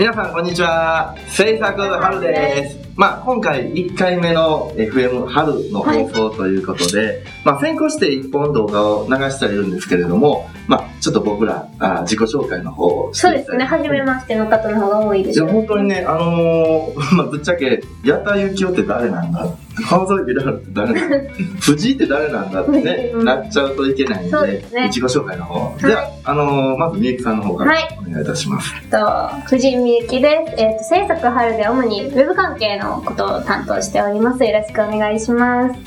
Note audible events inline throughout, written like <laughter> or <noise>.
皆さんこんにちは。制作春です。まあ今回1回目の FM 春の放送ということで、まあ先行して1本動画を流してはいるんですけれどもまあちょっと僕らあ自己紹介の方をそうですね、初めましての方の方が多いでいやしょう。本当にね、あのー <laughs> まあ、ぶっちゃけ、矢田幸男って誰なんだ？川添ビラルって誰なんだ？<laughs> 藤井って誰なんだってね、うんなっちゃうといけないんで、ですね自己紹介の方。いでは、あのーまずみゆきさんの方からはいお願いいたします。えっと藤井美幸です。えっと、制作春で主にウェブ関係のことを担当しております。よろしくお願いします。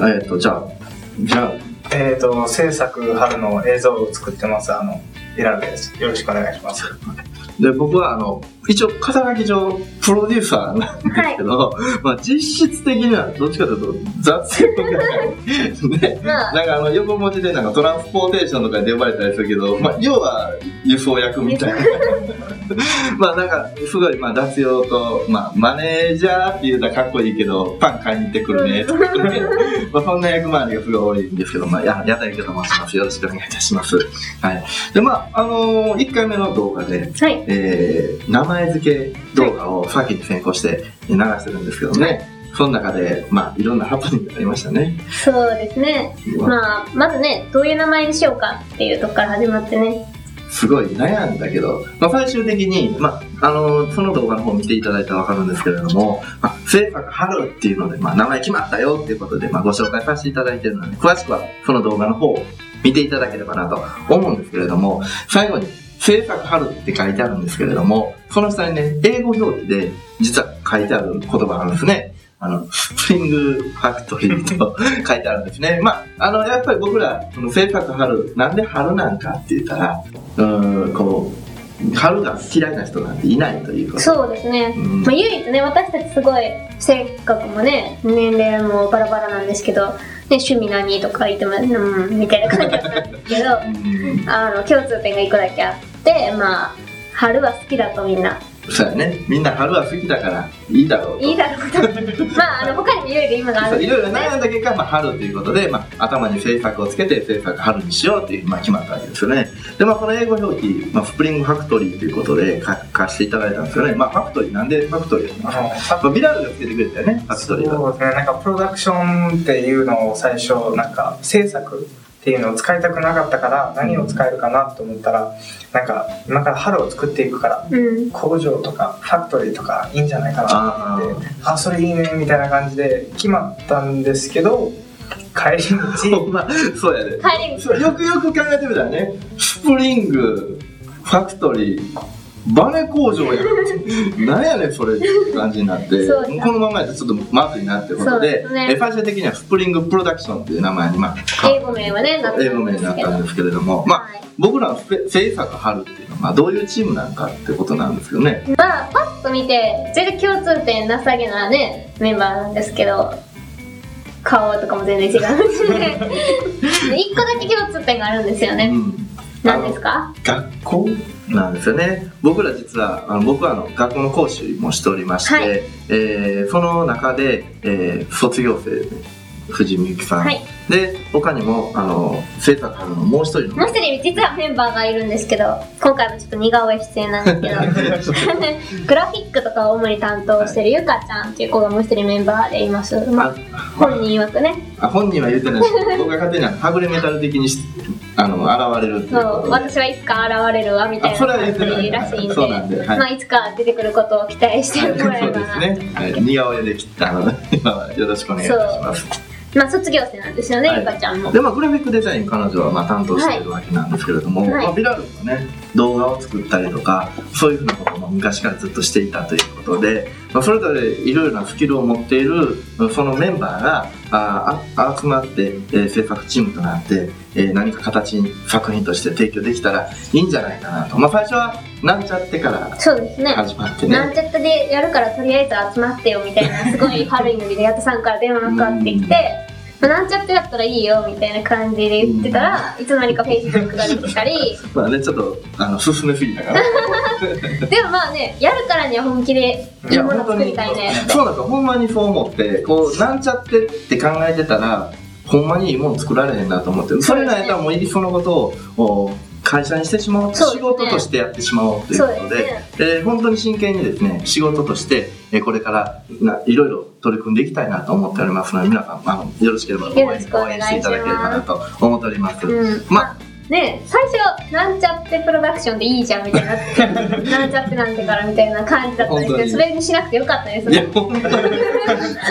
えっ、と、じゃあ、じゃあ、えっ、と、制作春の映像を作ってます、あの、イラルです。よろしくお願いします。で、僕は、あの、一応、肩書き上、プロデューサーなんですけど、まあ、実質的には、どっちかというと、雑用係。ね、<laughs> まあ、なんかあの横文字でなんかトランスポーテーションとかで呼ばれたりするけど、まあ、要は輸送役みたいな。<laughs> まあなんかすごいまあ雑用と、まあ、マネージャーっていうのはかっこいいけどパン買いに行ってくるねとかね、<laughs> まあそんな役回りがすごい多いんですけど、まあ、ややたいけと申しますよろしくお願いいたします。はい、でまああのー、1回目の動画で、はい。えー名前付け動画を先に先行して流してるんですけどね、その中で、まあ、いろんなハプニングがありましたね。そうですね。まあ、まずね、どういう名前にしようかっていうとこから始まってね。すごい悩んだけど、まあ、最終的に、まあ、あのその動画の方見ていただいたらわかるんですけれども、まあ、制作春っていうので、まあ、名前決まったよっていうことで、まあ、ご紹介させていただいているので、詳しくはその動画の方を見ていただければなと思うんですけれども、最後に、制作春って書いてあるんですけれども、その下にね、英語表記で実は書いてある言葉があるんですね。あの、スプリングファクトリーと書いてあるんですね。まあ、あの、やっぱり僕ら、その制作春、なんで春なんかって言ったら、うーん、こう、春が嫌いな人なんていないということ。そうですね。うんまあ、唯一ね、私たちすごい性格もね、年齢もバラバラなんですけど、ね、趣味何とか言っても、うん、みたいな感じだったんですけど、うんあの、共通点が一個だけあって、まあ、春は好きだとみんな。そうやね。みんな春は好きだからいいだろうと。いいだろうと。<laughs> まあ、あの、他にもいろいろ今があるんそういろいろね。悩んだ結果、まあ、春ということで、まあ、頭に制作をつけて制作春にしようという、まあ、決まったわけですよね。で、まあ、この英語表記、まあ、スプリングファクトリーということで書かせていただいたんですよね。まあ、ファクトリー、なんでファクトリーあの、まあ、ビラルがつけてくれたよね、ファクトリーは。そうですね、なんかプロダクションっていうのを最初、なんか制作っていうのを使いたくなかったから、何を使えるかなと思ったら、なんか今から春を作っていくから、うん。工場とかファクトリーとかいいんじゃないかなと思って、あ、それいいねみたいな感じで決まったんですけど、帰り道、<laughs> まあ、そうやで、帰り道。そうよくよく考えてみたらね、スプリング、ファクトリー、バネ工場やん。なんやねん、それって感じになって、そうだこのままやとちょっとまずいなってことで、ですねえ最終的にはスプリングプロダクションっていう名前に、まあ、英語名はね、なって英語名になったんですけれども、まあ、はい僕らのせ制作春っていうのは、まあ、どういうチームなんかってことなんですけどね。まあ、パッと見て、全然共通点なさげなね、メンバーなんですけど、顔とかも全然違うしね。<laughs> 一個だけ共通点があるんですよね。うん何ですか？学校なんですよね。僕ら実はあの僕はあの学校の講師もしておりまして、はい。えーその中で、えー卒業生で藤井美幸さん、はい。で他にもあの制作春のもう一人の。もう一人実はメンバーがいるんですけど、今回もちょっと似顔絵出演なんですけど、<laughs> グラフィックとかを主に担当してるゆかちゃんっていう子がもう一人メンバーでいます。まあ、本人曰くね、あ本人は言ってないです。けど僕が勝手にはグレメタル的にしあの現れるそう、私はいつか現れるわみたいな感じらしいんで、そうなんではい。まあいつか出てくることを期待してもらえそう。ですね、はい、似顔絵で切ったので今はよろしくお願いいたしますまあ卒業生なんですよね、はい。ゆかちゃんも。でまあグラフィックデザイン彼女はまあ担当しているわけなんですけれども、はい。まあ、ビラルがね動画を作ったりとかそういうふうなことも昔からずっとしていたということで、まあ、それぞれいろいろなスキルを持っているそのメンバーがああ集まって、えー制作チームとなって、えー何か形に作品として提供できたらいいんじゃないかなと、まあ、最初はなんちゃってからそうですね。始まってね。なんちゃったでやるからとりあえず集まってよみたいなすごい軽いノリでやったさんから電話がかかってきて、まあなんちゃってだったらいいよみたいな感じで言ってたら、いつの間にかフェイスブックができたり。まあねちょっとあの進めすぎたから。<laughs> でもまあねやるからには本気でいいもの作りたいね。そうなんですよ。ほんまにそう思ってこうなんちゃってって考えてたらほんまにいいもの作られへんなと思ってそれなんやったらもういっそのことを会社にしてしまおう、そうですね。仕事としてやってしまおうということで、ね。えー本当に真剣にですね、仕事として、えーこれからないろいろ取り組んでいきたいなと思っておりますので、皆さん、あのよろしければ応援していただければなと思っております。うん。まね最初なんちゃってプロダクションでいいじゃんみたいにな。なんちゃってなんてからみたいな感じだったんですけどそれにしなくてよかったです。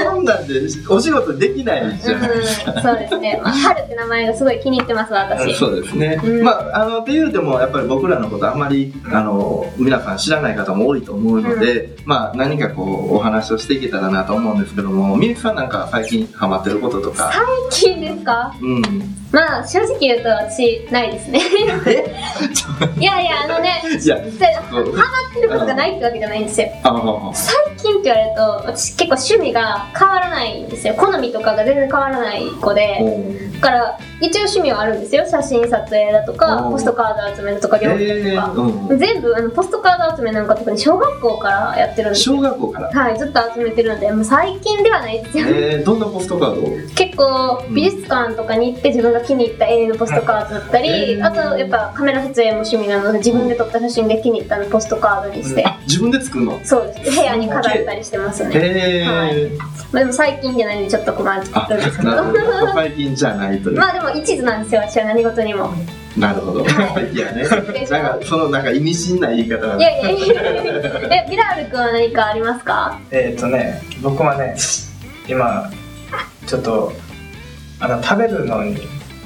そんなんでお仕事できないじゃないですか。うん、そうですね、まあ、春って名前がすごい気に入ってます私。そうですね、うん。まああのっていうでもやっぱり僕らのことあんまりあの皆さん知らない方も多いと思うので、まあ何かこうお話をしていけたらなと思うんですけどもみゆきさんなんか最近ハマってることとか。最近ですか？うん。まあ正直言うと私ないですね。いやいやあのねハマってることがないってわけじゃないんですよ。最近って言われると私結構趣味が変わらないんですよ。好みとかが全然変わらない子で。だから一応趣味はあるんですよ。写真撮影だとかポストカード集めるとか料理えとか、ーうん、全部あのポストカード集めなんか特に小学校からやってるんですよ。小学校から？はいずっと集めてるんでもう最近ではないですよ。えー、どんなポストカードを？結構美術館とかに行って自分が気に入った絵のポストカードだったり、あとやっぱカメラ撮影も趣味なので自分で撮った写真で気に入ったのポストカードにして、あ自分で作るの？そうです。部屋に飾ったりしてますね、へえはい。まあ、でも最近じゃないんでちょっと困るんですあけど。最近じゃないという、<laughs> まあでも一途なんですよ私は何事にも。なるほど。い。<laughs> やね。なんかそのなんか意味深な言い方だいやいやいやいや。えビラール君は何かありますか？えっ、とね僕はね今ちょっとあの食べるのに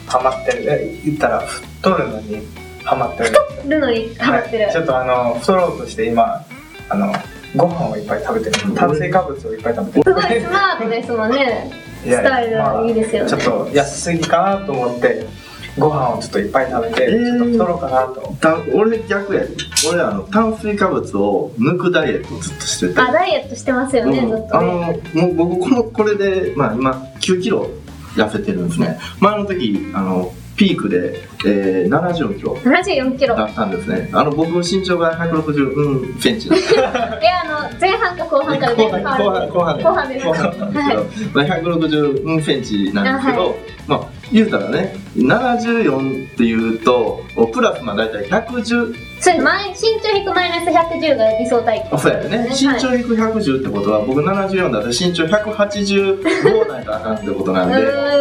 ハマってる。え言ったら太るのにハマってる。るのにハマってる、はい。ちょっとあの太ろうとして今あのご飯をいっぱい食べてる。炭水化物をいっぱい食べてすごいスマートですもんねスタイルはいいですよね。ちょっと痩せすぎかなと思ってご飯をちょっといっぱい食べて、えー。ちょっと太ろうかなと。た俺逆や。で俺あの炭水化物を抜くダイエットをずっとしてて。あダイエットしてますよね、うん。ずっとあねのもう僕このこれで、まあ、今9キロ痩せてるんですね。前の時あのピークで、えー、74キロ74キロ。だったんですね。あの僕の身長が160センチ。<laughs> いやあの前半か後半から全然変わる。後半後半後半です。後半です。はまあ、160センチなんですけど、あはまあ言うたらね74っていうとプラスまあ大体110それ前身長引くマイナス110が理想体そうやよね。身はい。長引く110ってことは僕74だったら身長185ないとあかんってことなんで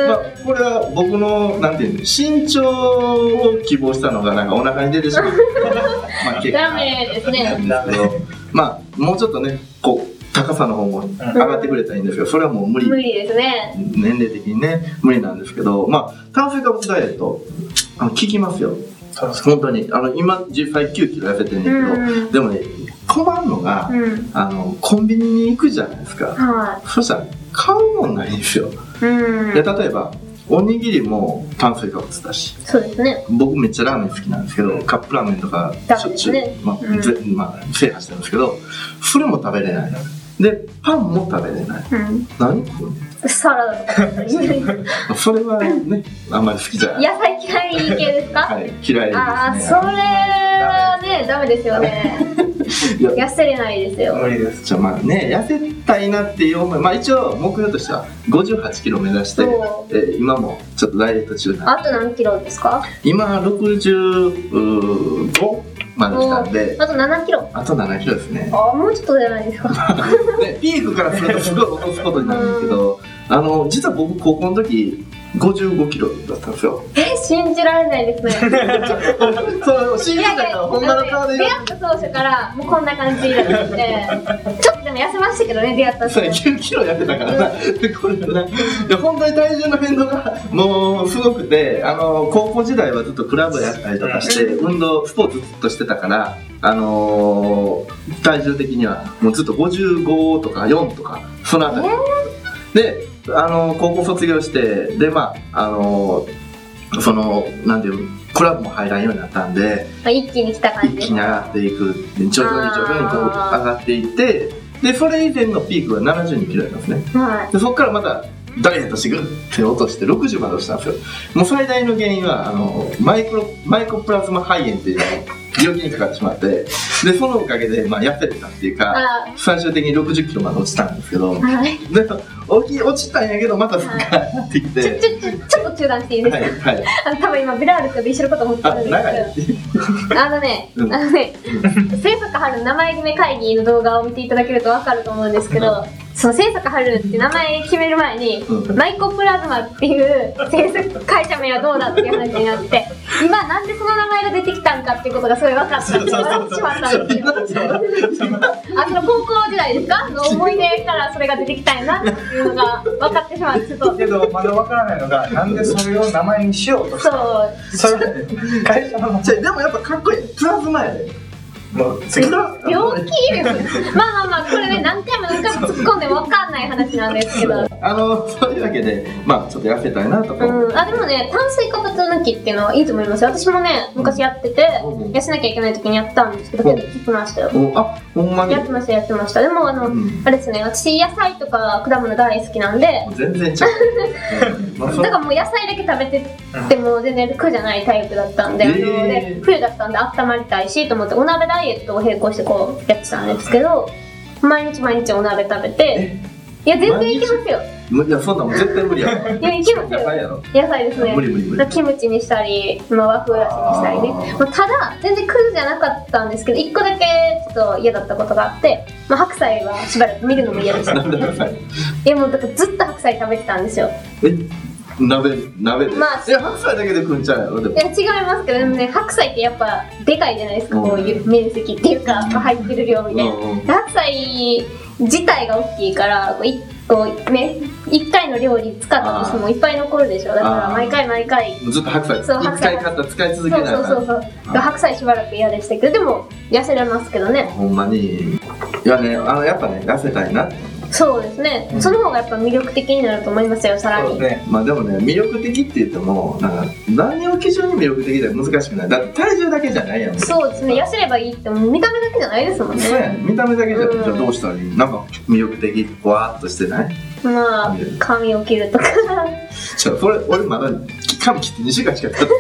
まあこれは僕のなんていうの身長を希望したのがなんかお腹に出てしまう。<laughs> まあ結果ダメですね。まあもうちょっとねこう高さの方も上がってくれたらいいんですけどそれはもう無理。無理ですね。年齢的にね無理なんですけどまあ炭水化物ダイエットあの効きますよ。本当に。あの今実際9キロ痩せてんねんけど、うん。でもね困るのが、うん。あのコンビニに行くじゃないですか。はそしたら買うもんないんですよ、いうん。で例えばおにぎりも炭水化物だし。そうですね。僕めっちゃラーメン好きなんですけどカップラーメンとかしょっちゅう、ですね。まあうん。ぜまあ、制覇してるんですけどそれも食べれないでパンも食べれない。うん。何？こサラダとか <laughs> それはねあんまり好きじゃない。野菜嫌い系ですか？はい嫌いですね。ああそれはねダメですよね。<laughs> 痩せれないですよ。無理です。じゃあまあね痩せたいなっていう思いまあ一応目標としては58キロ目指して、そえー今もちょっとダイエット中なんで。あと何キロですか？今65まで来たんで。あと7キロ。あと7キロですね。あもうちょっとじゃないですか。で <laughs> ピークからするとすごい落とすことになるんですけどあの実は僕高校の時55キロだったんですよ。え信じられないですね。<laughs> そう信じたからほんまの顔で出会った当初からもうこんな感じだったんでちょっとでも痩せましたけどね出会ったそれ当初9キロやってたからな、これな。で本当に体重の変動がもうすごくてあの高校時代はずっとクラブやったりとかして運動スポーツずっとしてたからあのー体重的にはもうずっと55とか4とかそのあたり、であの高校卒業してでまああのそのなんていうクラブも入らんようになったんでまあ一気に来た感じ一気に上がっていく徐々に徐々にこう上がっていってでそれ以前のピークは72キロやったんですね。はでそこからまたダイエットしてグッて落として60まで落ちたんですよ。もう最大の原因はあのマイクロマイコプラズマ肺炎っていうの病気にかかってしまってでそのおかげで、まあ、痩せれたっていうかあ最終的に60キロまで落ちたんですけどいはい。で落ち落ちたんやけどまた復活ってきちょて、ちょちょちょっと中断していいですか、はいはい。あの多分今ビラールと一緒のこと思ってあるんですけど。あのね、うん。あのね、制作春の名前決め会議の動画を見ていただけると分かると思うんですけど、その制作春って名前決める前に、うん。マイコプラズマっていう制作会社名はどうだっていう話になって、今なんでその名前が出てきたんかっていうことがすごい分かったんで、笑ってしまったんですよ。あその高校時代ですか？の思い出からそれが出てきたんやなっていうのが分かってしまって、ちょっと、けどまだわからないのがなんでそれを名前にしようとしそたう、それ会社のでもやっぱかっこいい。プラズマやで。もう次病気です。まあまあまあ、これね、何回も何回も突っ込んで分かんない話なんですけど。あのそういうわけでまあちょっと痩せたいなとか。うん、あでもね炭水化物抜きっていうのはいいと思いますよ。私もね昔やっててうん。痩せなきゃいけない時にやったんですけどうん。結構効きましたよおあほんまに？やってましたやってました。でもあの、うん。あれですね私野菜とか果物大好きなんで。全然ちゃ <laughs> う、だからもう野菜だけ食べてても全然苦じゃないタイプだったんで,、あのえーで冬だったんで温まりたいしと思ってお鍋ダイエットを並行してこうやってたんですけど毎日毎日お鍋食べていや全然いけますよ。むいやそんなんもう絶対無理やろ。いやいけますよ。野菜やろ。野菜ですね。無理無理無理。キムチにしたり、まあ、和風だしにしたりね。まあ、ただ全然クズじゃなかったんですけど一個だけちょっと嫌だったことがあって、まあ、白菜はしばらく見るのも嫌でした。なんで野菜？いやもうだからずっと白菜食べてたんですよ。え？鍋鍋で、まあいや白菜だけで食うんちゃうやろでも。いや違いますけどでもね白菜ってやっぱでかいじゃないですかこういう面積っていうか、まあ入ってる量みたいな、白菜自体が大きいからこう一個ね一回の料理使ったとしてもいっぱい残るでしょ。だから毎回毎回。ずっと白菜そう白菜買ったら使い続そうけないそうそうそう白菜しばらく嫌でしたけどでも痩せれますけどね。ほんまに。いやねあのやっぱね痩せたいなってそうですね、うん。その方がやっぱ魅力的になると思いますよさらに、そうね。まあでもね魅力的って言ってもなんか何を基準に魅力的では難しくない。だって体重だけじゃないやん。そうですね。痩せればいいってもう見た目だけじゃないですもんね。そうやね見た目だけじゃ,、うん。じゃあどうしたらいい？なんか魅力的わーっとしてない？まあ髪を切るとか。<laughs> じゃあそれ俺まだ髪切って2週間しか経って。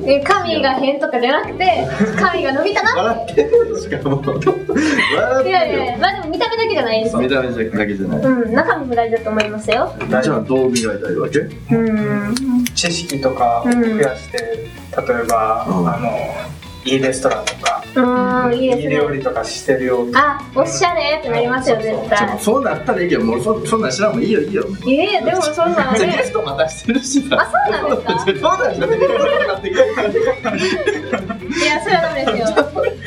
ない髪が変とかじゃなくて髪が伸びたな笑って。るしかも笑っていやいやまあでも見た目だけじゃないです。見た目だけじゃない、うん中身も大事だと思いますよ。じゃあどう磨いたらいいわけ？うん。知識とかを増やして、例えば、うん。あのいいレストランとか、うんいいです料ね理とかしてるようあおしゃれってなりますよ絶ちょ対。そうなったらいいけどもうそそんなん知らんもんいいよいいよ。いやいやでもそんなんじゃあゲねストまたしてるしさあそうなんですか？そうなんですかいやそれはダメですよ。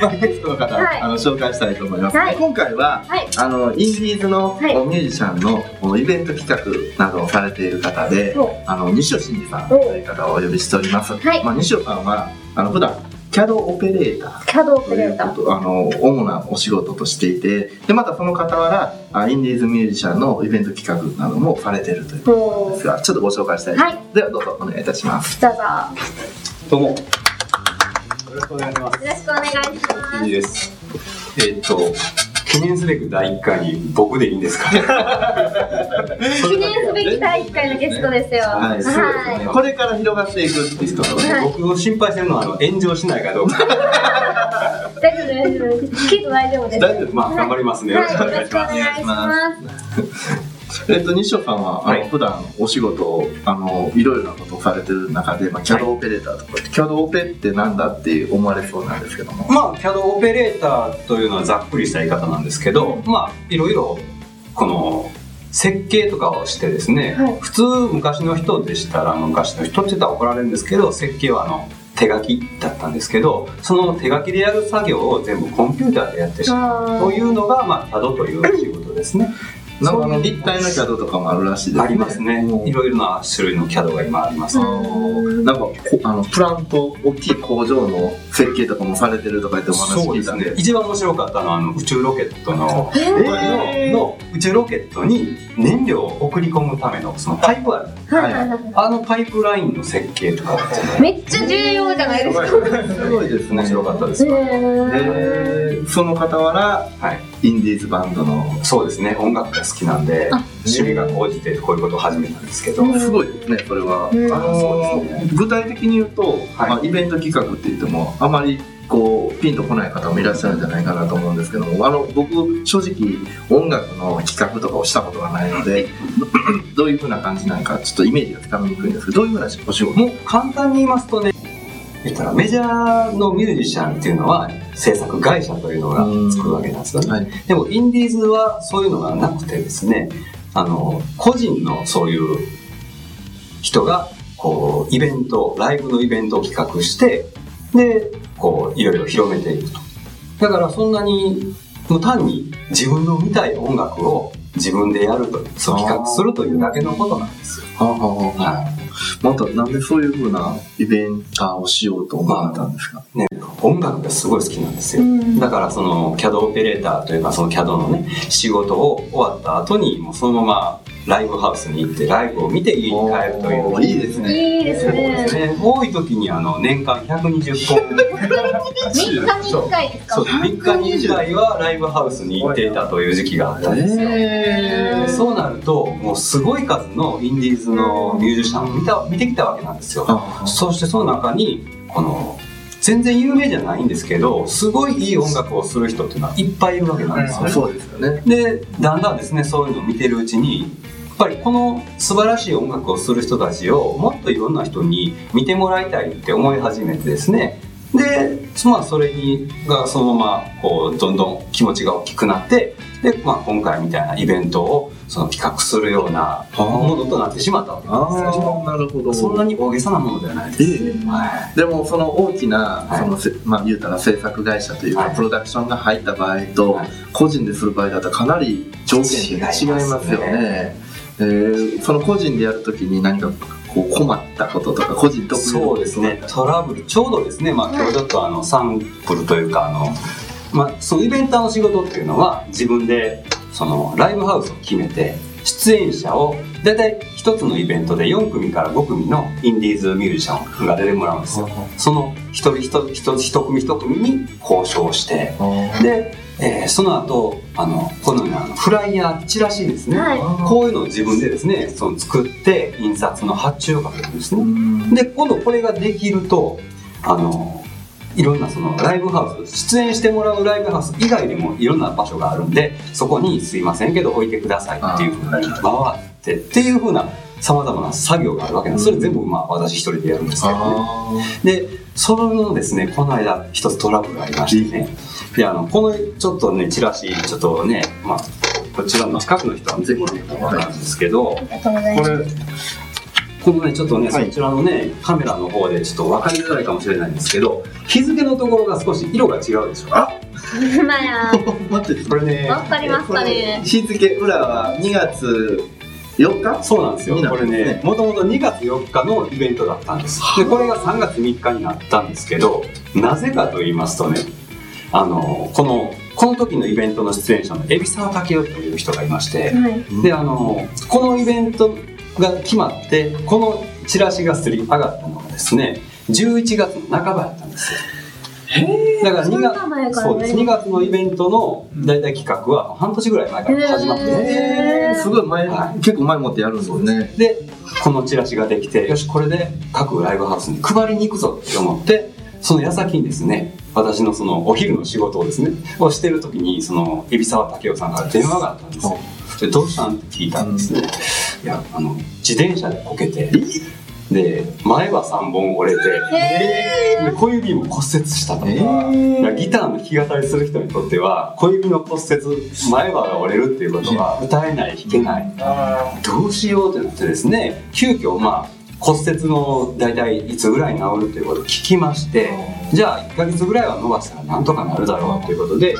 まあゲストの方、はい。あの紹介したいと思います、はい。今回ははい。あのインディーズのはい。ミュージシャンのこうイベント企画などをされている方で、お。あの西尾真二さんという方をお呼びしております。はい。まあ、西尾さんはあの普段 CAD オペレーターキャドオというペレーターことあの主なお仕事としていてでまたその傍らあインディーズミュージシャンのイベント企画などもされているということもですがちょっとご紹介したい、はいではどうぞお願いいたします。うどうぞよどうも。よろしくお願いします。ろしくお願いしますいいです。えーっと、記念すべく第1回に僕でいいんですか？<laughs> 記念すべき第1回のゲストですよ。はい、そうですね。はいこれから広がっていくっていうことで、はい。僕を心配してるのはあの炎上しないかどうか。大丈夫大丈夫。ですきっと大丈夫です。大丈夫。まあ、頑張りますね。よろしくお願いします。えっと、西尾さんは、あのはい。普段お仕事をあのいろいろなことをされてる中で、まあ、CAD オペレーターとか、CAD オペってなんだって思われそうなんですけども、まあ、CAD オペレーターというのはざっくりした言い方なんですけど、まあ、いろいろ、この、設計とかをしてですね、はい。普通昔の人でしたら昔の人って言ったら怒られるんですけど設計はあの手書きだったんですけどその手書きでやる作業を全部コンピューターでやってしまうあというのが、まあ、CAD という仕事ですね。なんかあの立体の CAD とかもあるらしいですね。ありますね。いろいろな種類の CAD が今あります。あのなんかこあのプラント大きい工場の設計とかもされてるとか言ってお話聞いたんでね。一番面白かったのはあの宇宙ロケットのえーのの宇宙ロケットに燃料を送り込むためのそのパイプある。ーはいはいはいあのパイプラインの設計とか。めっちゃ重要じゃないですか。すごいですね。面白かったです。へーでその傍らはい。インディーズバンドのそうですね。音楽が好きなんであ趣味が高じてこういうことを始めたんですけど。うんすごいですねそれは、うんあのそうですね具体的に言うと、はいまあ、イベント企画って言ってもあまりこうピンとこない方もいらっしゃるんじゃないかなと思うんですけどもあの僕正直音楽の企画とかをしたことがないので <laughs> どういうふうな感じなのかちょっとイメージがつかみにくいんですけどどういうふうなお仕事もう簡単に言いますとね言ったらメジャーのミュージシャンっていうのは制作会社というのがつくわけなんですよね。はいでもインディーズはそういうのがなくてですね、あの、個人のそういう人が、こう、イベント、ライブのイベントを企画して、で、こう、いろいろ広めていくと。だからそんなに、もう単に自分の見たい音楽を自分でやると、そう企画するというだけのことなんですよ。はあはあはい。またなんでそういうふうなイベンターをしようと思われたんですか、ね、音楽がすごい好きなんですよ。うんだからその CAD オペレーターというかその CAD のね仕事を終わった後にもうそのままライブハウスに行ってライブを見て家に帰るという。いいですね。いいですそうですね。ね多い時にあの年間120本3日に1回ですか？そう3日に1回はライブハウスに行っていたという時期があったんですよ。えでそうなるともうすごい数のインディーズのミュージシャンを見た見てきたわけなんですよ。あそしてその中にこの全然有名じゃないんですけどすごいいい音楽をする人っていうのはいっぱいいるわけなんですよ。ね。そうですよね。でだんだんですねそういうのを見てるうちにぱりこの素晴らしい音楽をする人たちをもっといろんな人に見てもらいたいって思い始めてですね。でまあそれにがそのままこうどんどん気持ちが大きくなってで、まあ、今回みたいなイベントをその企画するようなものとなってしまったわけあなるほど。そんなに大げさなものではないです。ええ。はい。でもその大きな、はい。そのせまあ言うたら制作会社というか、はい。プロダクションが入った場合と、はい。個人でする場合だったらかなり条件って違いますよね。えーその個人でやるときに何かこう困ったこととか個人特有のそうですね。トラブルちょうどですね。まあ今日ちょっとあのサンプルというかあのまあそのイベンターの仕事っていうのは自分でそのライブハウスを決めて出演者を大体一つのイベントで4組から5組のインディーズミュージシャンが出てもらうんですよ。その一人一人一人一組一組に交渉してで、えーその後あのこのようなあのフライヤーチラシですね、はい。こういうのを自分でですねその作って印刷の発注をかけるんですね、うん。で今度これができるとあのいろんなそのライブハウス出演してもらうライブハウス以外にもいろんな場所があるんでそこに「すいませんけど置いてください」っていうふうに回ってっていうふうなさまざまな作業があるわけなんです。それ全部まあ私一人でやるんですけどね。あでそのですねこの間一つトラブルがありましてね。であのこのちょっとねチラシちょっとねまあこちらの近くの人はぜひね分かるんですけど。これこのね、ちょっとね、はい。そちらのね、カメラの方でちょっと分かりづらいかもしれないんですけど、日付のところが少し色が違うでしょ。あまや、<laughs> 待ってこれね、わかりますかね。日付裏は2月4日？そうなんですよ。になこれねね、もともと2月4日のイベントだったんです。で、これが3月3日になったんですけど、なぜかと言いますとね、あの、この、この時のイベントの出演者の海老沢武雄という人がいまして、はい。で、あの、このイベントが決まって、このチラシがすり上がったのがですね、11月の半ばだったんですよ。だから2そんな前月、からね。そうです。2月のイベントの大体企画は半年ぐらい前から始まってて、えー、すごい前、はい。結構前もってやるんですね。で、このチラシができて、よし、これで各ライブハウスに配りに行くぞって思って、その矢先にですね、私のそのお昼の仕事をですね、をしてる時に、その、海老沢武雄さんから電話があったんですよ。で、どうしたん？って聞いたんですね。いや、あの、自転車でこけて、で、前歯3本折れて、で小指も骨折したと。からギターの弾き語りする人にとっては小指の骨折前歯が折れるっていうことは歌えない弾けない。あどうしようってなってですね急遽まあ骨折の大体いつぐらいに治るっていうことを聞きましてじゃあ1ヶ月ぐらいは伸ばしたらなんとかなるだろうっていうことで、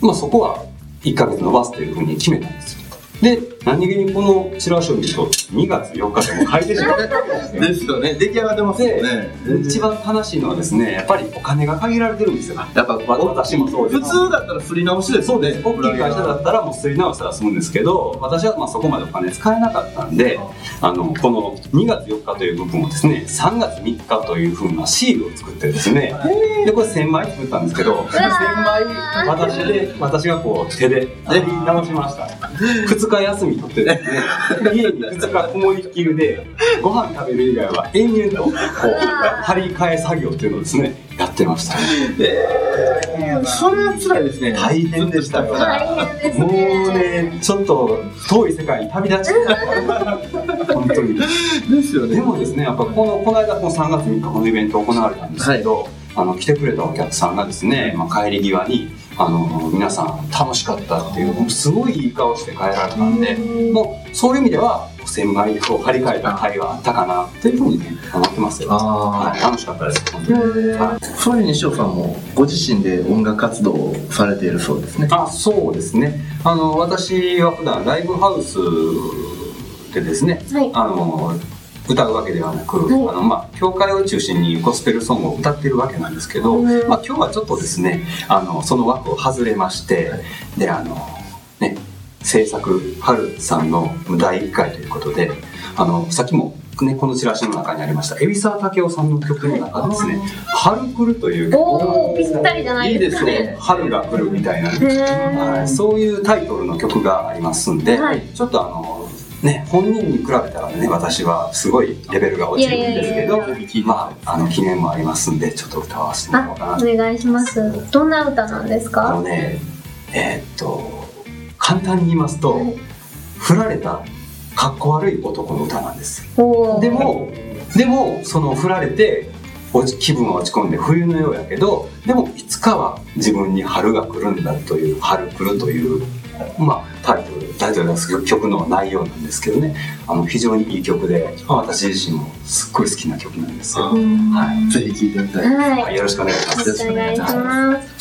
まあ、そこは1ヶ月伸ばすというふうに決めたんですよ。で何気にこのチラシを見ると2月4日でも書いてしまったんですよね。出来上がってますよね。一番悲しいのはですねやっぱりお金が限られてるんですよ。やっぱ私もそうです普通だったら振り直しですよね。大きい会社だったらもう吸い直したら済むんですけど私はまあそこまでお金使えなかったんであのこの2月4日という部分をですね3月3日というふうなシールを作ってですねでこれ1000枚作ったんですけど1000枚私で私がこう手でやり直しました。2日休みにとってですね、家に2日こもりっきりで、ご飯食べる以外は延々と、こう、張り替え作業っていうのをですね、やってましたね。それは辛いですね。大変でしたよ。大変ですもうね。ね、ちょっと遠い世界に旅立ち本当に。ですよでもですね、やっぱこの、この間、この3月3日、このイベント行われたんですけど、あの、来てくれたお客さんがですね、まあ、帰り際に、あの、皆さん楽しかったっていう、すごいいい顔して帰られたんで、もう、そういう意味では、千枚を張り替えた会があったかな、というふうにね、思ってますよ。あはい、楽しかったです、本当に。はいあ。そういう西尾さんもご自身で音楽活動をされているそうですね。あそうですねあの私は普段ライブハウスでですね、はいあの歌うわけではなく、はいあのまあ、教会を中心にゴスペルソングを歌っているわけなんですけど、うん。まあ、今日はちょっとですねあのその枠を外れまして、であのね制作春さんの第1回ということであのさっきも、ね、このチラシの中にありました海老沢武雄さんの曲の中ですね「春来る」という曲おー、ぴったりじゃないですかいいですね。春が来るみたいな、はい、そういうタイトルの曲がありますんで、はい。ちょっとあのね本人に比べたらね私はすごいレベルが落ちるんですけどまああの記念もありますんでちょっと歌わせてもらおうかなあ、お願いします。どんな歌なんですあのかねえーっと簡単に言いますと、はい。振られたかっこ悪い男の歌なんです。でもでもその振られて落ち気分は落ち込んで冬のようやけどでもいつかは自分に春が来るんだという春来るというまあタイトルタイトルです曲の内容なんですけどねあの非常にいい曲でまあ私自身もすっごい好きな曲なんですよ、うんはいぜひ聴いてみたい。はい。はい、よろしくお願いしますよろしくお願いします。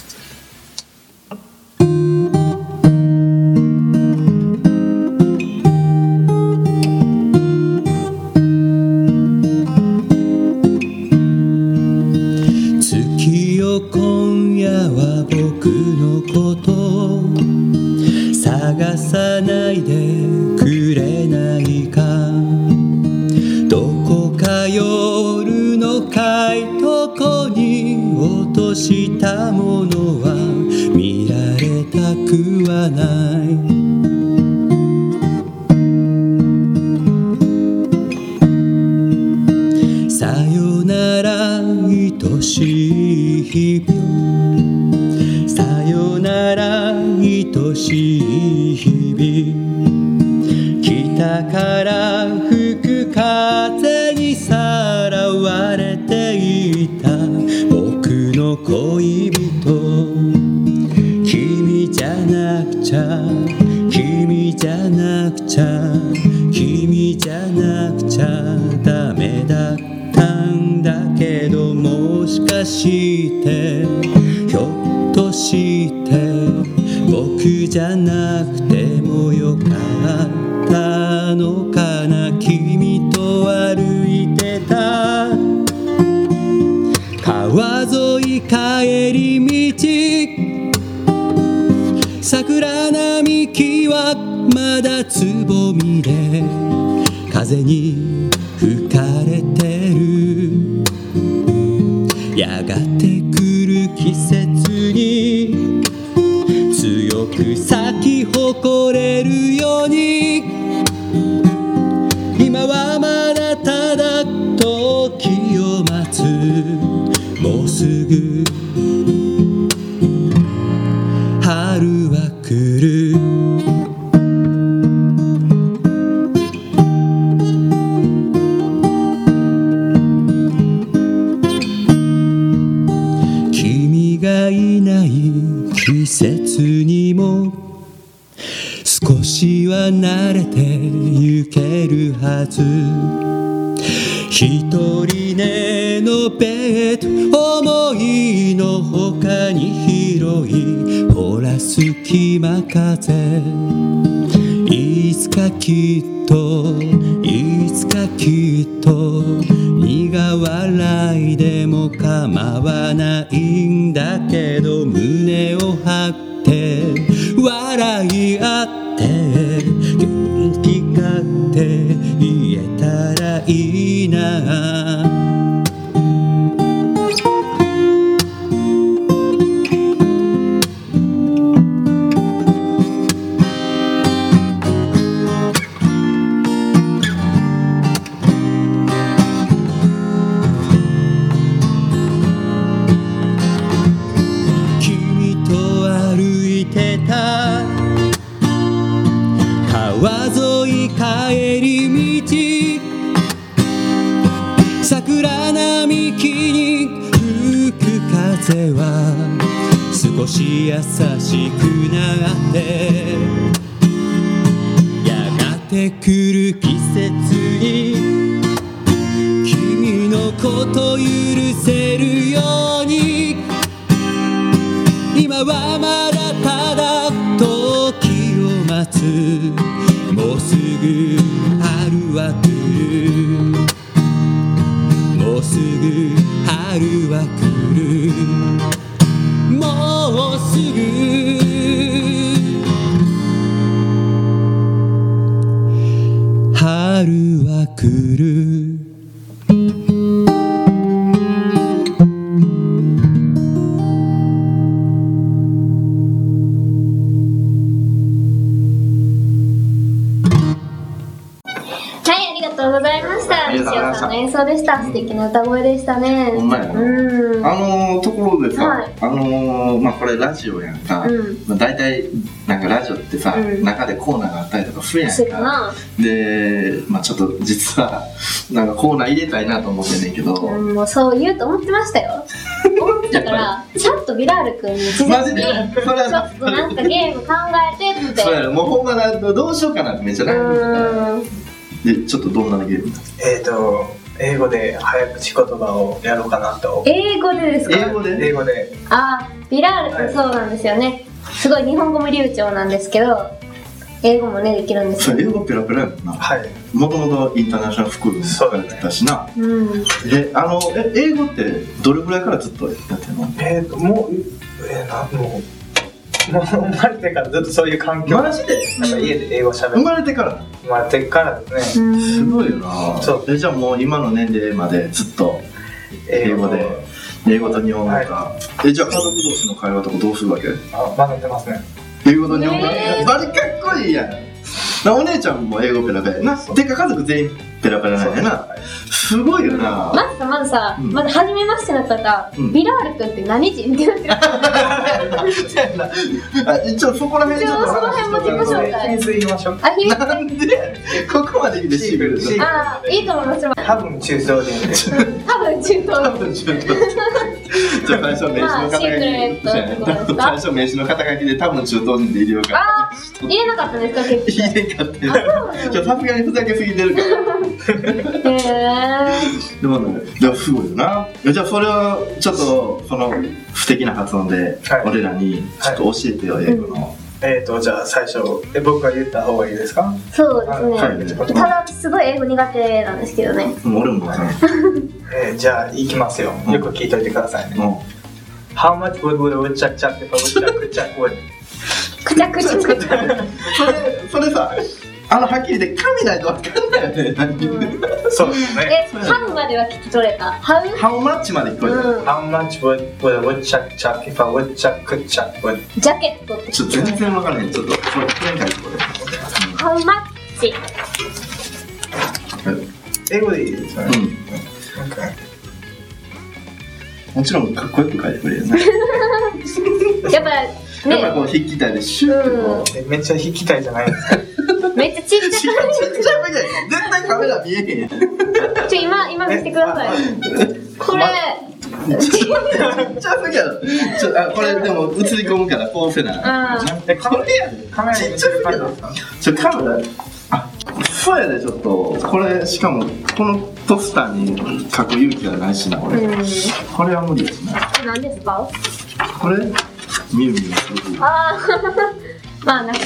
寝のベッド思いのほかに広いほら隙間風。いつかきっといつかきっと苦笑いでも構わないんだけど胸を張って笑い合ってぐ春は来る。もうすぐ。春は来る。の演奏でした。素敵な歌声でしたね。ほんまやなうん。あのー、ところでさ、はいあのー、まあこれラジオやんか、うんまあ、大体なんかラジオってさ、うん中でコーナーがあったりとかするやんかな。で、まあちょっと実はなんかコーナー入れたいなと思ってんねんけど、うん、もうそう言うと思ってましたよ。<laughs> 思ってたから、ちゃんとビラール君に事マジで？前に、それちょっとなんかゲーム考えてって。そうやろもうほんまなどうしようかなってめっちゃ悩んでたからうん。でちょっとどんなゲームえっ、と英語で早口言葉をやろうかなと英語でですか？英語で。英語であー、ビラール君そうなんですよね。すごい日本語も流暢なんですけど、英語もね、できるんですよ。それ英語ペラペラやもんな。はい。もともとインターナショナルスクールにそうだね。通ってたしな。うん。であのえ英語ってどれぐらいからずっとやってんの？えっ、ともうえー、なもうもう <laughs> 生まれてからずっとそういう環境。マジで？なんか家で英語しゃべ生るまれてから？生まれてからですね。うんすごいよな。そう。えじゃあもう今の年齢までずっと英語で英語。と日本語か、えじゃあ家族同士の会話とかどうするわけ？あ混ぜてますね。英語と日本語、えー。バリかっこいいやん。なお姉ちゃんも英語ペラペラ。やなてか家族全員ペラペラなんやなすごいよな。まずさ、まずさ、うん。まず初めましての方、うん。ビラール君って何人ってなってるあ一応そこら辺ちょっと一応その辺も自己紹介。秘密言いましょうなんでここまで来てシークレットシークレッあー、いいと思います。多分中東多分中多東。じゃあ最初名刺の肩書き、最初名刺の肩書きで多分中東人で入れようかあー、入れなかったんですか、結入れんかったよ。あそうなんだちょさすがにふざけすぎてるから。でもねいやすごいよな。じゃあそれはちょっとその不敵な発音ではい。俺らにちょっと教えてよ、英語の、えっ、とじゃあ最初え僕が言った方がいいですか？そうですね。はい。ただ、すごい英語苦手なんですけどね。もう俺もわかん。な <laughs> いえー、じゃあ行きますよ。よく聞いといてくださいね、も How much wood would a woodchuck chuck if a woodchuck could chuck wood? くちゃくちゃくちゃ。う <laughs> それそれさあのはっきりで噛みないとわかんないよね何言ってるそうですね。え、ハウまでは聞き取れた？ハウ How much まで聞こえた、うん。How much would, would a woodchuck chuck if a woodchuck could chuck wood? ジャケットってちょっと全然わからないちょっとこれこれ書いてこハウマッチ。れ英語でいいですよね。うん Okay. もちろんかっこよく書いてくれるよねやっぱやっぱね、こう筆記体でシュッとこう、えめっちゃ弾きたいじゃないですか。めっちゃちっちゃちっちゃいちっちゃい。絶対カメラ見えへんやん。く。ちょ、今、今見せてください。これ、ちっちゃすぎやろ。ちょあこれでも映り込むからこうせな。あえカメこれやでカメラに見せる感じですかちょカメラ。あそうやでちょっと。これしかもこのポスターに書く勇気がないしな俺、うん。これは無理ですね何ですか？これ？ミュウミュウする。あ <laughs> あ、まあなんか。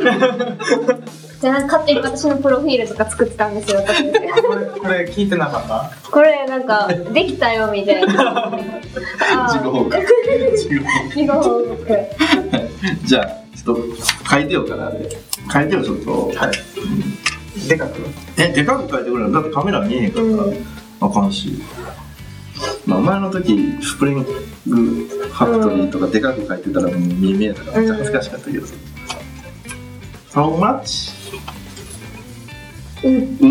<laughs> じゃあ勝手に私のプロフィールとか作ってたんですよ。私これこれ聞いてなかった？これなんか、できたよみたいな。<laughs> 自己報告。<laughs> 自己報告。告じゃあちょっと書いてよからで書いてよちょっと。はい。でかく？えでかく書いてくれるだってカメラ見えへんから。うん。あかんし、まあ、前の時スプリングファクトリーとかでかく書いてたらもう見見えたからめっちゃ恥ずかしかったけど、How much? うん。う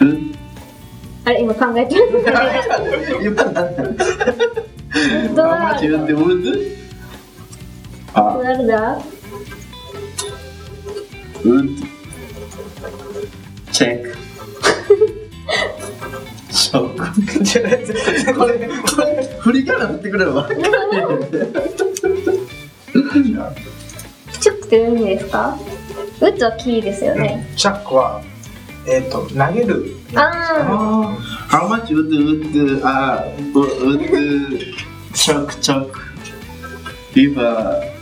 うあれ、今考えてる。言った How check ショック。これ、これ、振りから振ってくれば。<laughs> チュックって何ですか？ウッズはキーですよね。チャックは、えっ、と、投げる。あ How much would would uh would chuck chuck if uh ー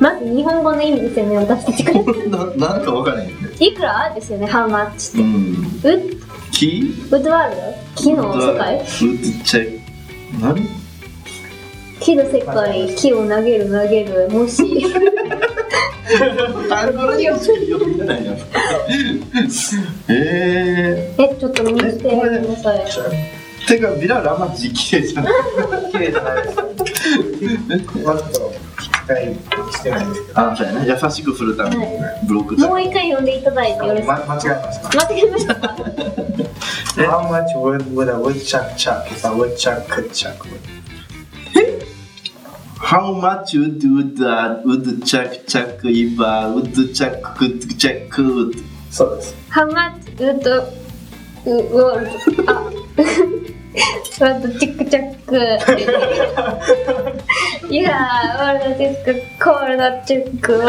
まず日本語の意味ですよね、私たちから。ななんかわからへんね。いくらですよね、ハウマッチって。うん。ウッキウッドワールド木の世界 would check 何木の世界、木を投げる投げる、もし。あこれ読んでないやええ、ちょっと見に来てください。ー、てかビラルあんま字綺麗じゃない綺麗じゃないですわざと聞きたいしてないんですけど。あそうやね優しくするためにブロックもう一回読んでいただいてよろしいですか？ま、間違えました。間違えましたか How much wood would a woodchuck chuck if a woodchuck could chuck wood? How much would would uh, would chuck chuck if uh, would chuck could chuck would そうです。How much would the world あコールドチックをゴ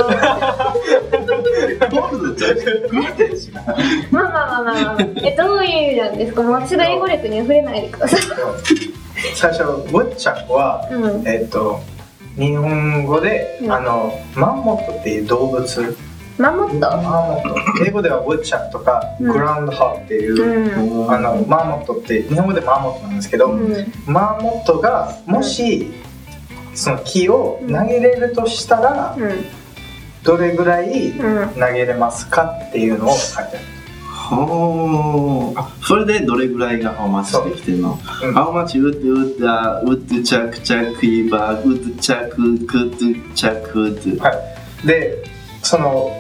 ールドちゃうグーテンしなまあまあまあまあまあえどういう意味なんですかもう私が英語力には触れないでください最初、woodchuck は、うんえっ、と、日本語で、うん。あの、マンモットっていう動物？マンモット？マンモット。英語では woodchuck とか、うん。グラウンドハーっていう、うん。あの、マンモットって、日本語でマンモットなんですけど、うん。マンモットがもし、その木を投げれるとしたら、うん。どれぐらいうん投げれますかっていうのを書いてある。ほーあそれでどれぐらいがハウマッチできてるの？うん。How much would would uh, would chuck chuck if uh, would chuck could chuck would はい。で、その、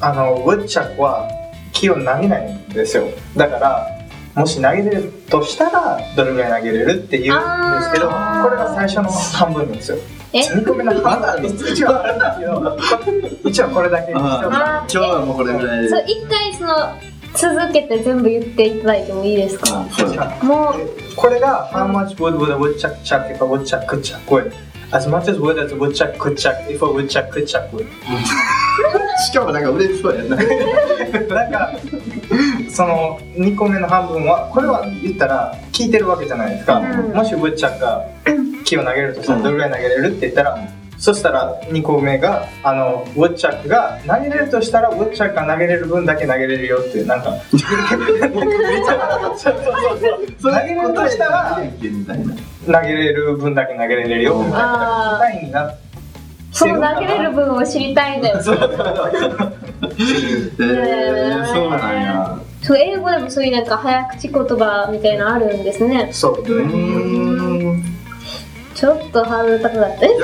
あの、ウッチャックは木を投げないんですよ。だから、もし投げれるとしたら、どれぐらい投げれるっていうんですけど、これが最初の半分なんですよ。え？2個目の半分。一応あるんですけど、一応これだけにしてお今日はもうこれぐらいで。一回その続けて全部言っていただいてもいいですかもうすこれが、How much wood would a woodchuck chuck if a woodchuck could chuck wood? As much as wood as a woodchuck could chuck if a woodchuck could chuck wood. しかもなんか嬉しそうやななんかその2個目の半分はこれは言ったら聞いてるわけじゃないですか、うんもしウッチャーが木を投げるとしたらどれぐらい投げれるって言ったら、そしたら2個目があのウォッチャックが投げれるとしたらウォッチャックが投げれる分だけ投げれるよっていうなんか <laughs> 投げれるとしたら投げれる分だけ投げれるよ。みたいな答えになってその投げれる分を知りたいんだよ。そうなんや。そう英語でもそういうなんか早口言葉みたいなのあるんですね。そう。うーんちょっとハードル高かった。です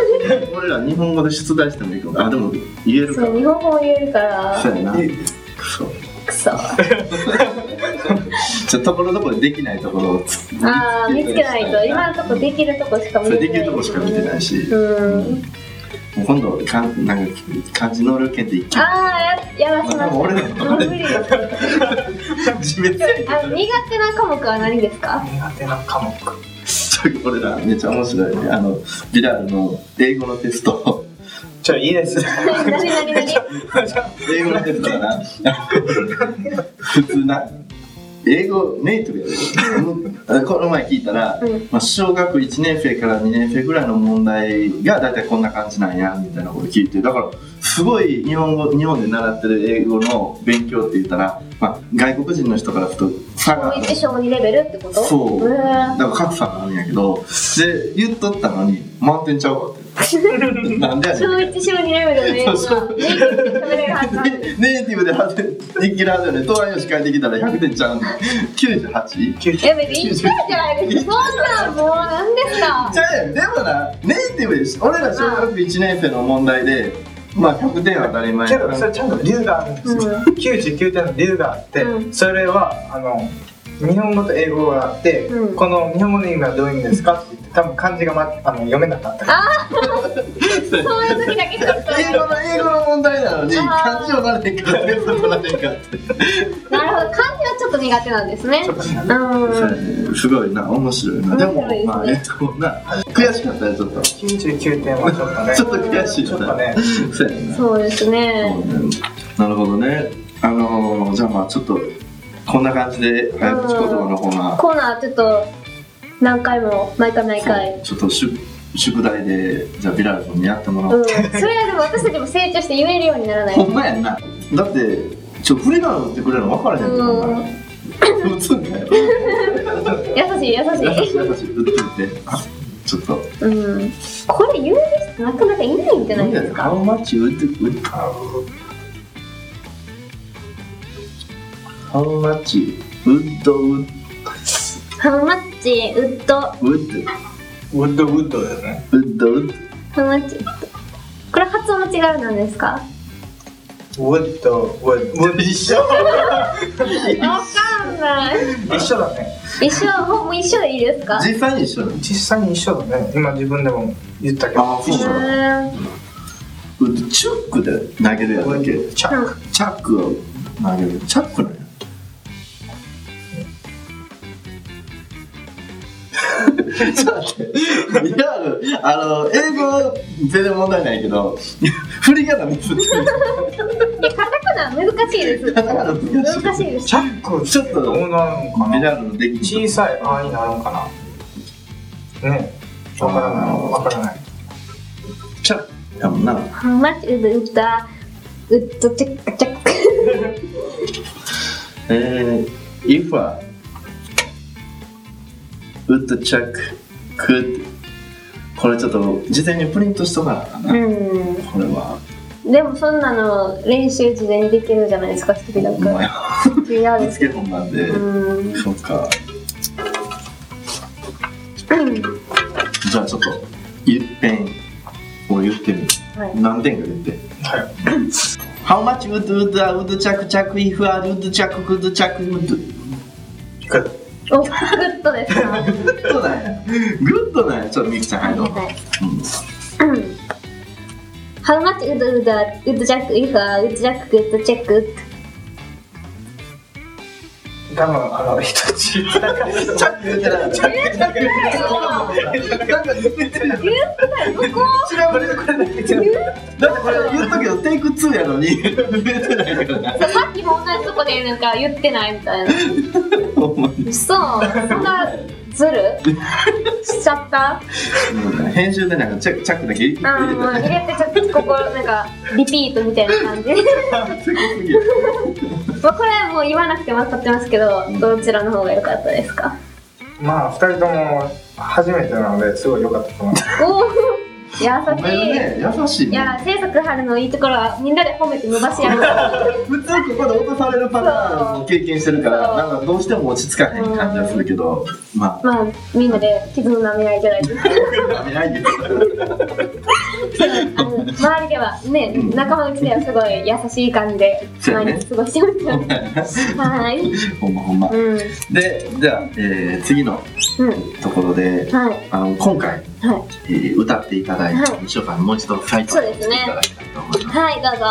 俺ら日本語で出題してもいいかも。あでも言えるかそう日本語も言えるから。そうやな。いくそくそ。<laughs> ちょところどころでできないところをつああ見つけないと。今のとこできるとこしか見てない。できるとこしか見てないし、うん。もう今度かんなんか漢字能力検定一気ああややらせます。俺らもう無理です自滅あの <laughs> 苦手な科目は何ですか？苦手な科目俺らめっちゃ面白いね。あのビラールの英語のテスト。じゃあいいです何何何？何 <laughs> 英語のテストかな。<laughs> 普通な英語ネイティブやで。この前聞いたら、うん。まあ、小学1年生から2年生ぐらいの問題が大体こんな感じなんやみたいなこと聞いてだからすごい日本語日本で習ってる英語の勉強って言ったら、まあ、外国人の人からすると差が小1小2レベルってことそうだから格差があるんやけどで言っとったのに満点ちゃうかって <laughs> なんでやねん。小1小2レベルの英語がネイティブで喋れるはずなんで。す <laughs> ネネイティブで8点できるはずよね東大の司会できたら100点ちゃうの 98? やめて言ったじゃないですか。そんなんもう何ですか。じゃあでもなネイティブです。俺ら小学1年生の問題でまあ100点は当たり前けどそれちゃんと理由があるんですよ、うん。99点の理由があって、うん。それはあの日本語と英語があって、うん。この日本語の意味はどういう意味ですかって言って多分漢字が、ま、あの読めなかったそういう時だけ <laughs> 英語の英語の問題なのに漢字をなれへんかられかって。なるほど。漢字はちょっと苦手なんですね。ちょっとねうんすごいな。面白いなでもまあえっとな悔しかったよちょっと。99点はちょっとね。ちょっと悔しいよちょっとね。そうやね。そうですね。なるほどね。あのー、じゃあまあちょっとこんな感じで早口言葉のコーナーコーナーちょっと何回も毎回毎回。ちょっと宿宿題でじゃあビラル君にやってもらおう、うん。それはでも私たちも成長して言えるようにならない。ほんまやんな。だってちょ振り仮名打ってくれるの分からへんけどお前打つん。だよ優しい優優しい。しい優しい。打ってみて。あちょっと。うん。これ言う人なかなかいないんじゃないですか？ハウマッハウマッチウッドウッハウマッチウッド。ウッウッドウッドですね。ドウッドウッド。ハウマッチウッド。これ発音の違いは何ですか？ウッドウッド。一緒。わかんない。一緒だね。一緒？もう一緒でいいですか？実際に一緒だ。実際に一緒だね。今自分でも言ったけど。あそう。一緒だうんウッドチュックで投げるやつだっけチャック。チャックを投げる。チャックなんやちょっと待って。リアル。あの英語全然問題ないけど振り仮名ミスってるいやカタカナ難しいです。カタカナ難しいですチャックちょっとどうなるのかなビラルの出来に小さい「あ」になるのかな。ね。わからない。わからない。チャックやもんなハウマッチウッドウッドウッドチェッククえー、if a woodchuck could これちょっと事前にプリントしとかな。あかんな、うん。これは。でもそんなの練習事前にできるじゃないですか時々お前違う。です見つけ本なんで、うん。そっか。じゃあちょっといっぺんを言ってみる、はい。何点か言って。はい。<clears throat> How much would would a woodchuck chuck if a woodchuck could chuck wood? グッおグッドですかはグッドなんやグッドなんやちょっとミキちゃんはいどうぞ、いうん How much would would a would jack if a would jack could check? 多分あの人小さいからチャック言ってないチャックチャック言ってないなんか言ってない言ってたこだってこれ言っとけどテイク2やのにさっきも同じとこでなんか言ってないみたいなそうそんなずるしちゃった？編集でなんかチャチャックだけ入れてあーもう入れてちょっとここなんかリピートみたいな感じ。まあこれはもう言わなくても分かってますけどどちらの方が良かったですか？まあ二人とも初めてなのですごい良かったと思いますおお優しい、ね優しいね。いや制作春のいいところはみんなで褒めて伸ばし合う。<laughs> 普通ここで落とされるパターンを経験してるからなんかどうしても落ち着かへん感じがするけどままあみんなで傷の舐め合いいただいてあダメないけどあの周りではね仲間内ではすごい優しい感じで毎日過ごしてますよ。はい。ほんまほんま。うん。でじゃあ、えー次のうん。ところではい。あの今回、はい。えー歌っていただいたはい西尾さんにもう一度再そうですねいただきたいと思います。はい。どうぞ。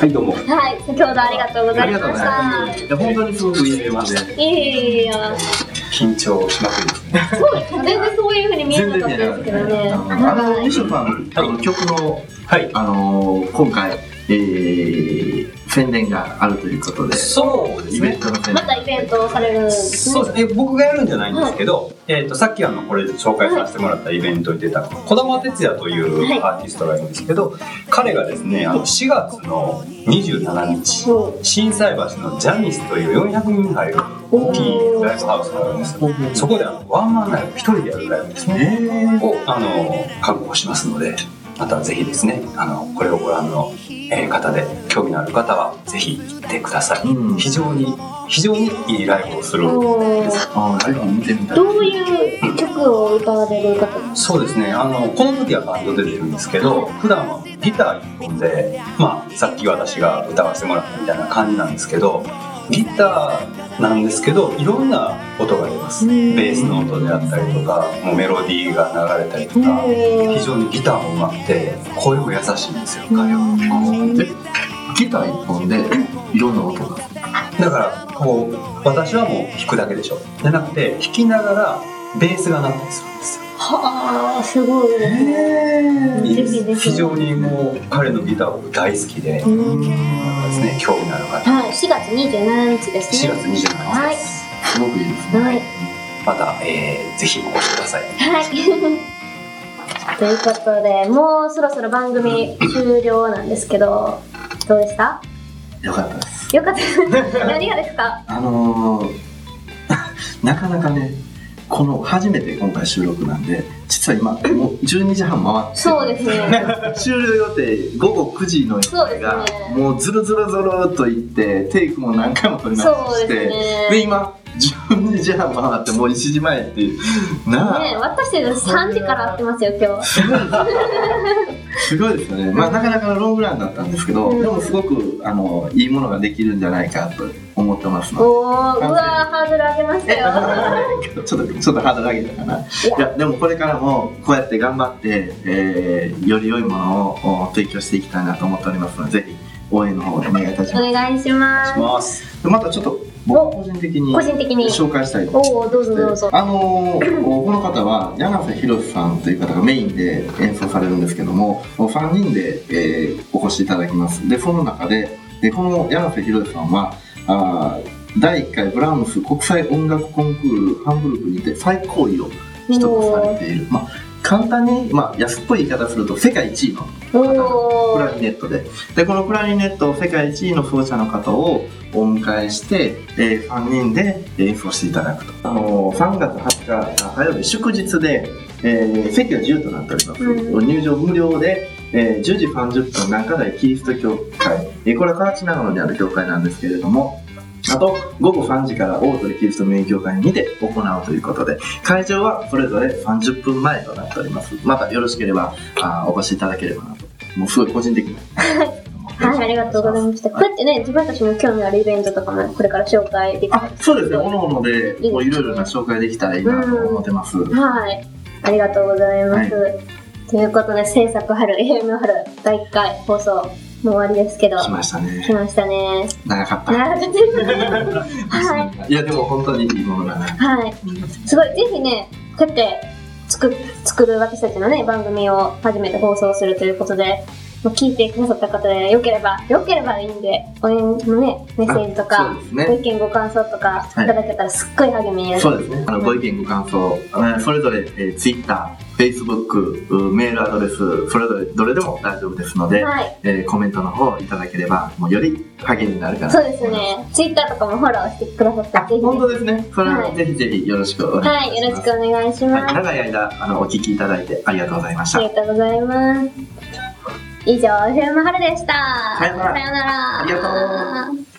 はいどうもはい先ほどありがとうございましありがとうございますいや本当にすごくいい電話で。たいやいや。緊張しまくりですね。そうです全然そういうふうに見えなかったですけどね。あのはい。西尾さんあの曲のはい。あのー今回、えー宣伝があるということでそうですイベンねトの宣伝。またイベントをされるんですそうです。ね僕がやるんじゃないんですけど、えー、とさっきあのこれ紹介させてもらったイベントに出た児玉哲也というはい。アーティストがいるんですけど、彼がですねあの4月の27日そ心斎橋のジャニスという400人入る大きいライブハウスがあるんですそこであのワンマンライブ一人でやるライブですね、をあの確保しますのでまたぜひですねあのこれをご覧の、えー方で興味のある方はぜひ行ってください、うん。非常に非常にいいライブをするおー。あーぜひ見てみたい。どういう曲を歌われる方？そうですね。あのこの時はバンドで出るんですけど普段はギター一本で、まあ、さっき私が歌わせてもらったみたいな感じなんですけどギターなんですけどいろんな音が出ます。ベースの音であったりとかもうメロディーが流れたりとか非常にギターも上手くて声も優しいんですよ彼は。でギター一本でいろんな音が？だからこう私はもう弾くだけでしょ。じゃなくて弾きながらベースが鳴ったりするんですよ。はあすごい。ですねぜひぜひ。非常にもう彼のギター僕大好きで、うん。ですね興味のある方。はい。4月27日です4ね月27日はいです、すごくいいですね。はい。また、えー、ぜひお越しください。はい。<laughs> ということで、もうそろそろ番組終了なんですけど、どうでした？よかったです。よかった。です。何がですか？あのー <laughs> なかなかねこの初めて今回収録なんで実は今もう12時半回ってそうですね。<laughs> 終了予定午後9時の予定が、ねもうずるずるずるっといってテイクも何回も撮り直してですね。で今12時半回ってもう1時前っていう。なあ、ね私たち3時から会ってますよ、今日。すごい。ですよね、まあ、なかなかのロングランだったんですけど、うん。でもすごくあのいいものができるんじゃないかと思ってます。のでおー、うわー、ハードル上げましたよ。<laughs> ちょっとちょっとハードル上げたかな。いやでもこれからもこうやって頑張って、えーより良いものをお提供していきたいなと思っておりますのでぜひ応援の方お願いいたしおます。願いします。ますでまたちょっと僕個人的に個人的に。紹介したいとおー、どうぞどうぞ。あのーこの方は柳瀬博さんという方がメインで演奏されるんですけども3人で、えーお越しいただきますでその中ででこの柳瀬博さんはあー第1回ブラームス国際音楽コンクールハンブルクにて最高位を取得されている、まあ、簡単に、まあ、安っぽい言い方すると世界一位のおー。クラリネットで。でこのクラリネット世界一位の奏者の方をお迎えして、えー3人で演奏していただくと。あのー3月20日火曜日祝日で、えー席は自由となっております、う入場無料で、えー10時30分中台キリスト教会、えーこれは河内長野にある教会なんですけれどもあと午後3時から大鳥キリスト名教会にて行うということで会場はそれぞれ30分前となっております。またよろしければあーお越しいただければなと。もうすごい個人的に <laughs> はい、ありがとうございました。こうやってね、自分たちの興味あるイベントとかもこれから紹介できたあそうですね、おのおのでいろいろな紹介できたらいいなと思ってます。はい。ありがとうございます。ということで、制作春、AM 春、第1回放送、もう終わりですけど、来ました来ね。ましたね。長かった。長かったです。はい。いや、でも本当にいいものだな。はい。すごい、ぜひね、こうやって作作る私たちのね、番組を初めて放送するということで、聞いてくださった方でよければ、よければいいんで、応援のね、メッセージとあか、ねご意見ご感想とかいはいただけたらすっごい励みになる。そうですね。あのご意見、ご感想、えーそれぞれ、えー、Twitter、Facebook、うメールアドレス、それぞれどれでも大丈夫ですので、はい。えーコメントの方いただければ、もうより励みになるかな。そうですね。ツイッターとかもフォローしてくださったあらぜひ、本当ですね。それははいぜひぜひよろしくお願いします。はい、よろしくお願いします。はい長い間あのお聞きいただいてありがとうございました。ありがとうございます。以上、FM 春でした。さよならさよなら。ありがとう。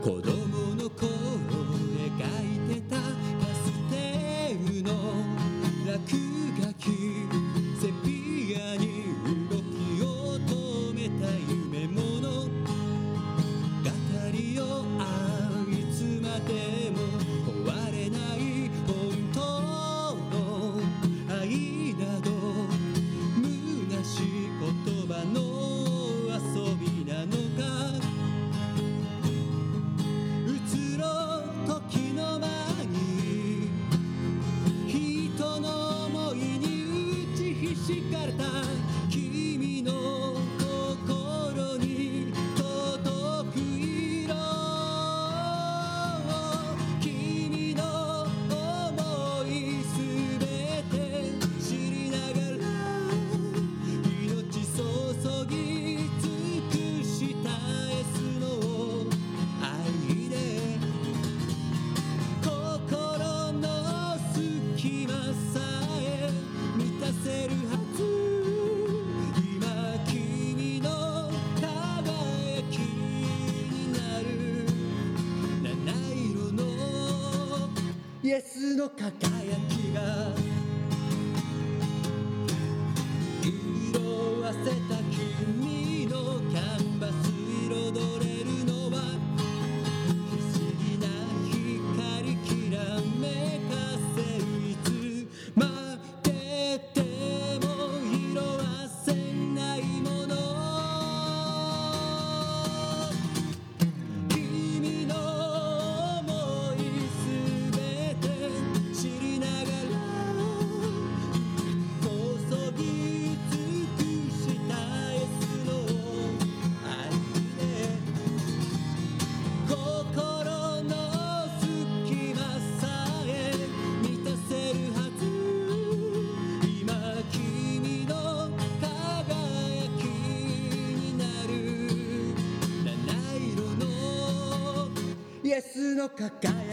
子供エス抱え